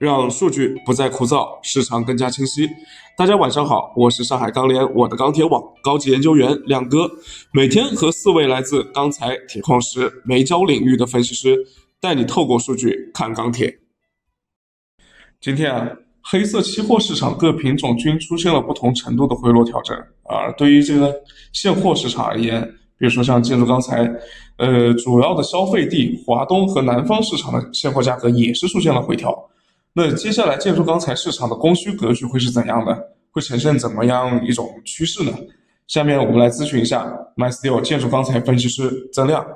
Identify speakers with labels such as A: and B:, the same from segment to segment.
A: 让数据不再枯燥，市场更加清晰。大家晚上好，我是上海钢联我的钢铁网高级研究员亮哥，每天和四位来自钢材、铁矿石、煤焦领域的分析师，带你透过数据看钢铁。今天啊，黑色期货市场各品种均出现了不同程度的回落调整啊。对于这个现货市场而言，比如说像建筑钢材，呃，主要的消费地华东和南方市场的现货价格也是出现了回调。那接下来建筑钢材市场的供需格局会是怎样的？会呈现怎么样一种趋势呢？下面我们来咨询一下 MySteel 建筑钢材分析师曾亮。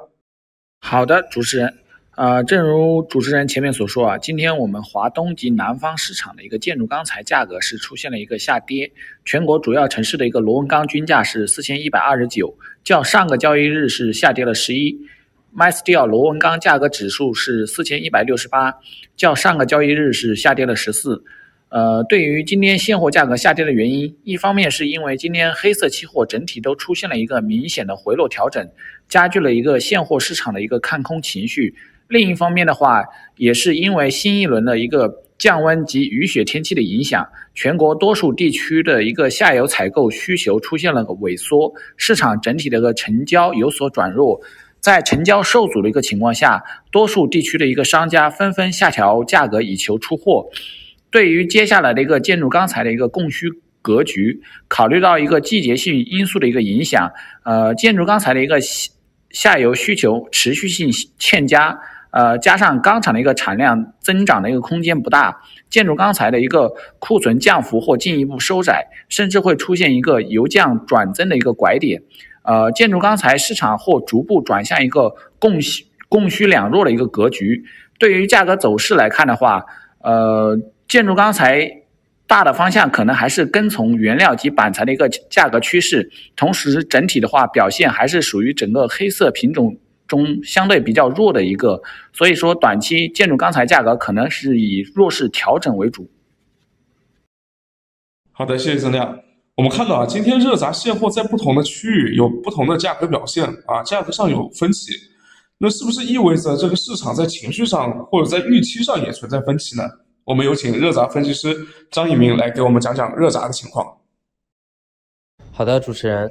B: 好的，主持人。呃，正如主持人前面所说啊，今天我们华东及南方市场的一个建筑钢材价格是出现了一个下跌，全国主要城市的一个螺纹钢均价是四千一百二十九，较上个交易日是下跌了十一。MySteel 螺纹钢价格指数是四千一百六十八，较上个交易日是下跌了十四。呃，对于今天现货价格下跌的原因，一方面是因为今天黑色期货整体都出现了一个明显的回落调整，加剧了一个现货市场的一个看空情绪。另一方面的话，也是因为新一轮的一个降温及雨雪天气的影响，全国多数地区的一个下游采购需求出现了个萎缩，市场整体的一个成交有所转弱。在成交受阻的一个情况下，多数地区的一个商家纷纷下调价格以求出货。对于接下来的一个建筑钢材的一个供需格局，考虑到一个季节性因素的一个影响，呃，建筑钢材的一个下游需求持续性欠佳。呃，加上钢厂的一个产量增长的一个空间不大，建筑钢材的一个库存降幅或进一步收窄，甚至会出现一个由降转增的一个拐点。呃，建筑钢材市场或逐步转向一个供需供需两弱的一个格局。对于价格走势来看的话，呃，建筑钢材大的方向可能还是跟从原料及板材的一个价格趋势，同时整体的话表现还是属于整个黑色品种。中相对比较弱的一个，所以说短期建筑钢材价格可能是以弱势调整为主。
A: 好的，谢谢曾亮。我们看到啊，今天热轧现货在不同的区域有不同的价格表现啊，价格上有分歧。那是不是意味着这个市场在情绪上或者在预期上也存在分歧呢？我们有请热轧分析师张一鸣来给我们讲讲热轧的情况。
C: 好的，主持人。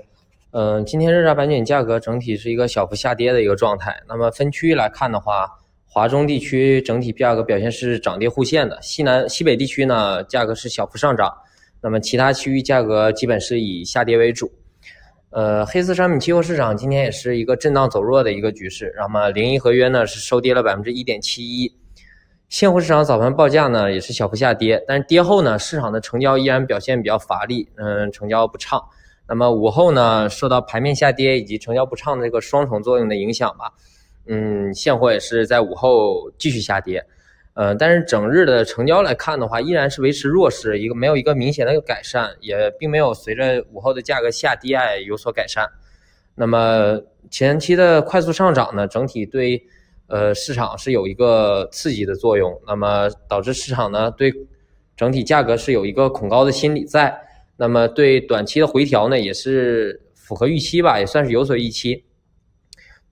C: 嗯，今天热轧板卷价格整体是一个小幅下跌的一个状态。那么分区域来看的话，华中地区整体价格表现是涨跌互现的，西南、西北地区呢价格是小幅上涨，那么其他区域价格基本是以下跌为主。呃，黑色商品期货市场今天也是一个震荡走弱的一个局势，那么零一合约呢是收跌了百分之一点七一，现货市场早盘报价呢也是小幅下跌，但是跌后呢市场的成交依然表现比较乏力，嗯，成交不畅。那么午后呢，受到盘面下跌以及成交不畅的这个双重作用的影响吧，嗯，现货也是在午后继续下跌，呃，但是整日的成交来看的话，依然是维持弱势，一个没有一个明显的改善，也并没有随着午后的价格下跌有所改善。那么前期的快速上涨呢，整体对呃市场是有一个刺激的作用，那么导致市场呢对整体价格是有一个恐高的心理在。那么对短期的回调呢，也是符合预期吧，也算是有所预期。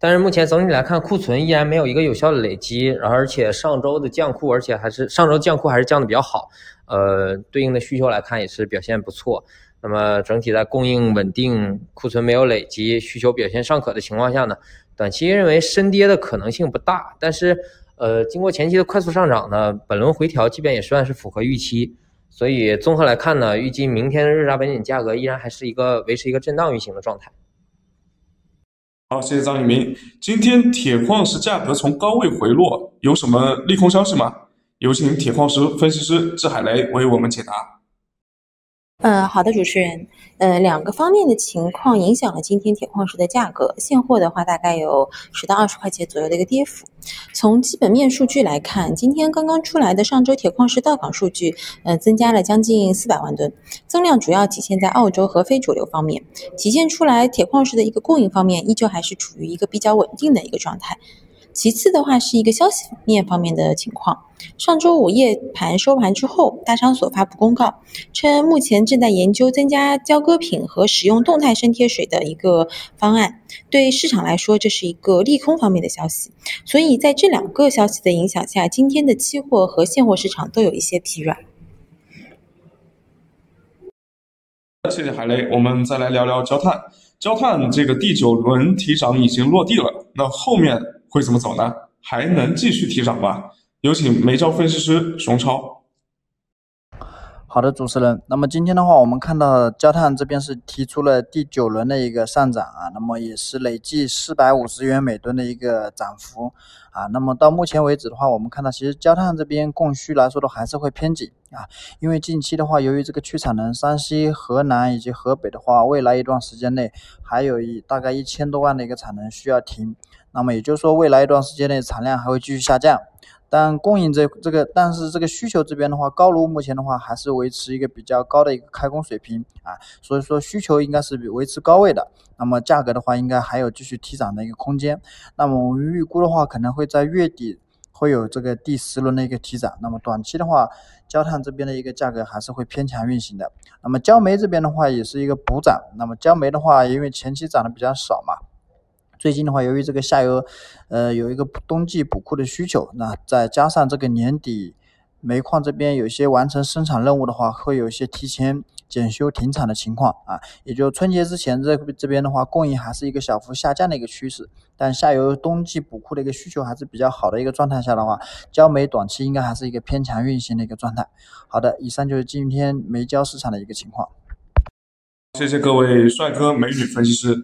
C: 但是目前整体来看，库存依然没有一个有效的累积，而且上周的降库，而且还是上周降库还是降的比较好，呃，对应的需求来看也是表现不错。那么整体在供应稳定、库存没有累积、需求表现尚可的情况下呢，短期认为深跌的可能性不大。但是，呃，经过前期的快速上涨呢，本轮回调基本也算是符合预期。所以综合来看呢，预计明天的日轧板卷价格依然还是一个维持一个震荡运行的状态。
A: 好，谢谢张一鸣。今天铁矿石价格从高位回落，有什么利空消息吗？有请铁矿石分析师志海雷为我们解答。
D: 呃，好的，主持人，呃，两个方面的情况影响了今天铁矿石的价格。现货的话，大概有十到二十块钱左右的一个跌幅。从基本面数据来看，今天刚刚出来的上周铁矿石到港数据，呃，增加了将近四百万吨，增量主要体现在澳洲和非主流方面，体现出来铁矿石的一个供应方面依旧还是处于一个比较稳定的一个状态。其次的话是一个消息面方面的情况。上周五夜盘收盘之后，大商所发布公告，称目前正在研究增加交割品和使用动态生贴水的一个方案。对市场来说，这是一个利空方面的消息。所以在这两个消息的影响下，今天的期货和现货市场都有一些疲软。
A: 谢谢海雷，我们再来聊聊焦炭。焦炭这个第九轮提涨已经落地了，那后面会怎么走呢？还能继续提涨吗？有请煤焦分析师熊超。
E: 好的，主持人。那么今天的话，我们看到焦炭这边是提出了第九轮的一个上涨啊，那么也是累计四百五十元每吨的一个涨幅啊。那么到目前为止的话，我们看到其实焦炭这边供需来说的还是会偏紧啊，因为近期的话，由于这个去产能，山西、河南以及河北的话，未来一段时间内还有一大概一千多万的一个产能需要停，那么也就是说，未来一段时间内产量还会继续下降。但供应这这个，但是这个需求这边的话，高炉目前的话还是维持一个比较高的一个开工水平啊，所以说需求应该是维持高位的。那么价格的话，应该还有继续提涨的一个空间。那么我们预估的话，可能会在月底会有这个第十轮的一个提涨。那么短期的话，焦炭这边的一个价格还是会偏强运行的。那么焦煤这边的话，也是一个补涨。那么焦煤的话，因为前期涨的比较少嘛。最近的话，由于这个下游，呃，有一个冬季补库的需求，那再加上这个年底煤矿这边有些完成生产任务的话，会有一些提前检修停产的情况啊。也就春节之前这这边的话，供应还是一个小幅下降的一个趋势，但下游冬季补库的一个需求还是比较好的一个状态下的话，焦煤短期应该还是一个偏强运行的一个状态。好的，以上就是今天煤焦市场的一个情况。
A: 谢谢各位帅哥美女分析师。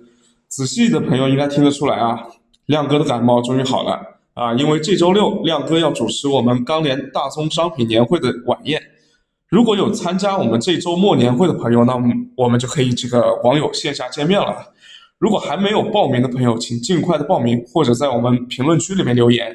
A: 仔细的朋友应该听得出来啊，亮哥的感冒终于好了啊！因为这周六亮哥要主持我们钢联大宗商品年会的晚宴。如果有参加我们这周末年会的朋友，那我们就可以这个网友线下见面了。如果还没有报名的朋友，请尽快的报名，或者在我们评论区里面留言，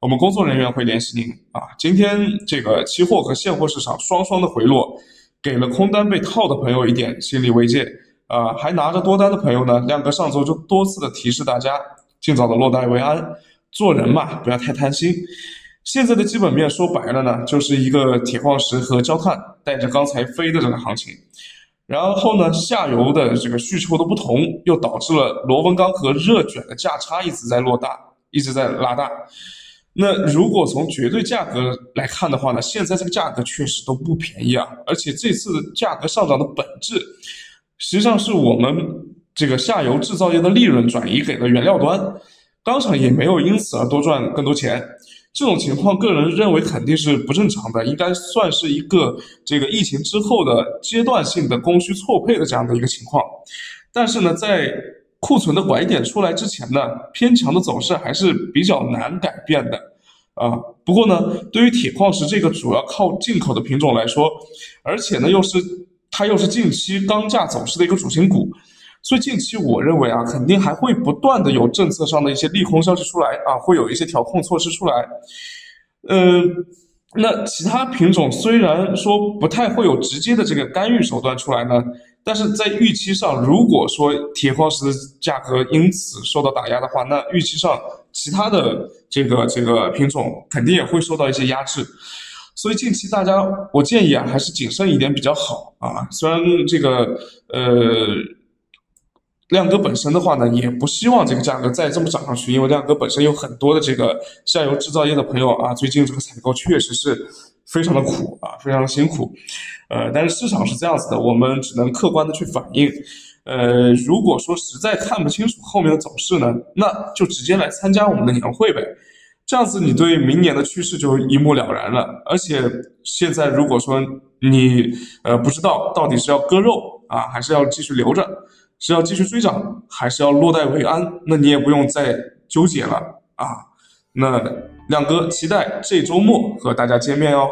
A: 我们工作人员会联系您啊。今天这个期货和现货市场双双的回落，给了空单被套的朋友一点心理慰藉。啊，还拿着多单的朋友呢，亮哥上周就多次的提示大家，尽早的落袋为安，做人嘛不要太贪心。现在的基本面说白了呢，就是一个铁矿石和焦炭带着钢材飞的这个行情。然后呢，下游的这个需求的不同，又导致了螺纹钢和热卷的价差一直在落大，一直在拉大。那如果从绝对价格来看的话呢，现在这个价格确实都不便宜啊，而且这次价格上涨的本质。实际上是我们这个下游制造业的利润转移给了原料端，钢厂也没有因此而多赚更多钱。这种情况，个人认为肯定是不正常的，应该算是一个这个疫情之后的阶段性的供需错配的这样的一个情况。但是呢，在库存的拐点出来之前呢，偏强的走势还是比较难改变的啊。不过呢，对于铁矿石这个主要靠进口的品种来说，而且呢又是。它又是近期钢价走势的一个主心骨，所以近期我认为啊，肯定还会不断的有政策上的一些利空消息出来啊，会有一些调控措施出来。呃，那其他品种虽然说不太会有直接的这个干预手段出来呢，但是在预期上，如果说铁矿石价格因此受到打压的话，那预期上其他的这个这个品种肯定也会受到一些压制。所以近期大家，我建议啊，还是谨慎一点比较好啊。虽然这个呃，亮哥本身的话呢，也不希望这个价格再这么涨上去，因为亮哥本身有很多的这个下游制造业的朋友啊，最近这个采购确实是非常的苦啊，非常的辛苦。呃，但是市场是这样子的，我们只能客观的去反映。呃，如果说实在看不清楚后面的走势呢，那就直接来参加我们的年会呗。这样子，你对明年的趋势就一目了然了。而且现在，如果说你呃不知道到底是要割肉啊，还是要继续留着，是要继续追涨，还是要落袋为安，那你也不用再纠结了啊。那亮哥期待这周末和大家见面哦。